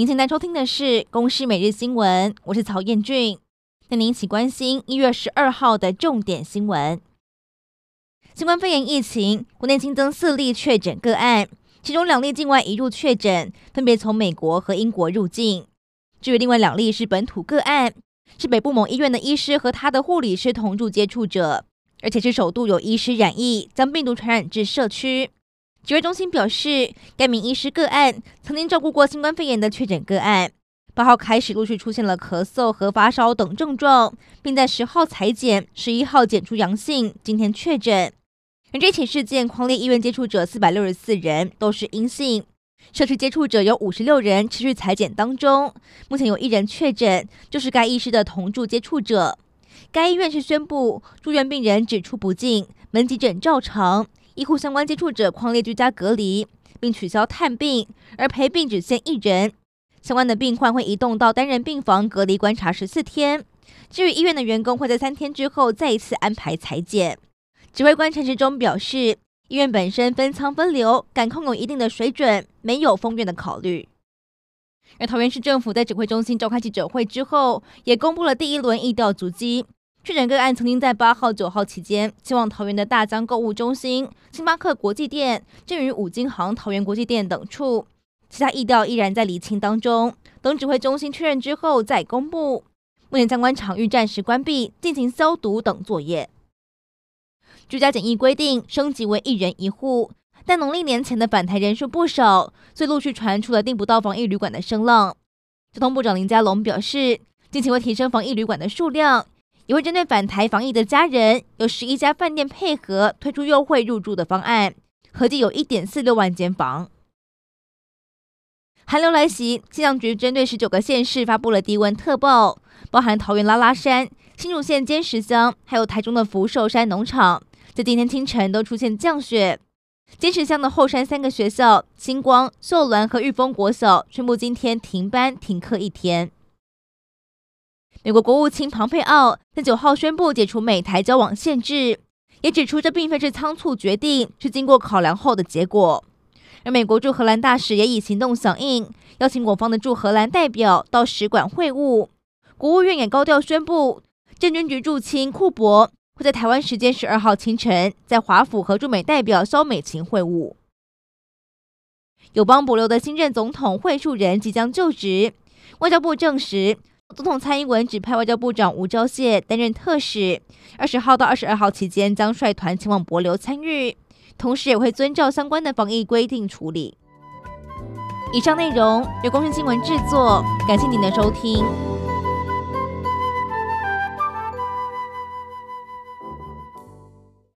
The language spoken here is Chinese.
您现在收听的是《公视每日新闻》，我是曹彦俊。带您一起关心一月十二号的重点新闻：新冠肺炎疫情，国内新增四例确诊个案，其中两例境外移入确诊，分别从美国和英国入境。至于另外两例是本土个案，是北部某医院的医师和他的护理师同住接触者，而且是首度有医师染疫，将病毒传染至社区。指挥中心表示，该名医师个案曾经照顾过新冠肺炎的确诊个案，八号开始陆续出现了咳嗽和发烧等症状，并在十号采检，十一号检出阳性，今天确诊。而这起事件匡列医院接触者四百六十四人都是阴性，社区接触者有五十六人持续采检当中，目前有一人确诊，就是该医师的同住接触者。该医院是宣布住院病人只出不进，门急诊照常。医护相关接触者匡列居家隔离，并取消探病，而陪病只限一人。相关的病患会移动到单人病房隔离观察十四天。至于医院的员工，会在三天之后再一次安排裁剪。指挥官陈时中表示，医院本身分仓分流，感控有一定的水准，没有封院的考虑。而桃园市政府在指挥中心召开记者会之后，也公布了第一轮疫调足迹。确诊个案曾经在八号、九号期间前往桃园的大江购物中心、星巴克国际店、正宇五金行、桃园国际店等处，其他疫调依然在厘清当中，等指挥中心确认之后再公布。目前相关场域暂时关闭，进行消毒等作业。居家检疫规定升级为一人一户，但农历年前的返台人数不少，所以陆续传出了订不到防疫旅馆的声浪。交通部长林佳龙表示，近期会提升防疫旅馆的数量。也会针对返台防疫的家人，有十一家饭店配合推出优惠入住的方案，合计有一点四六万间房。寒流来袭，气象局针对十九个县市发布了低温特报，包含桃园拉拉山、新竹县尖石乡，还有台中的福寿山农场，在今天清晨都出现降雪。尖石乡的后山三个学校——星光、秀峦和玉峰国小，宣布今天停班停课一天。美国国务卿庞佩奥在九号宣布解除美台交往限制，也指出这并非是仓促决定，是经过考量后的结果。而美国驻荷兰大使也以行动响应，邀请我方的驻荷兰代表到使馆会晤。国务院也高调宣布，政军局驻青库珀会在台湾时间十二号清晨在华府和驻美代表肖美琴会晤。友邦帛琉的新任总统惠恕仁即将就职，外交部证实。总统蔡英文指派外交部长吴钊燮担任特使，二十号到二十二号期间将率团前往博流参与，同时也会遵照相关的防疫规定处理。以上内容由公视新闻制作，感谢您的收听。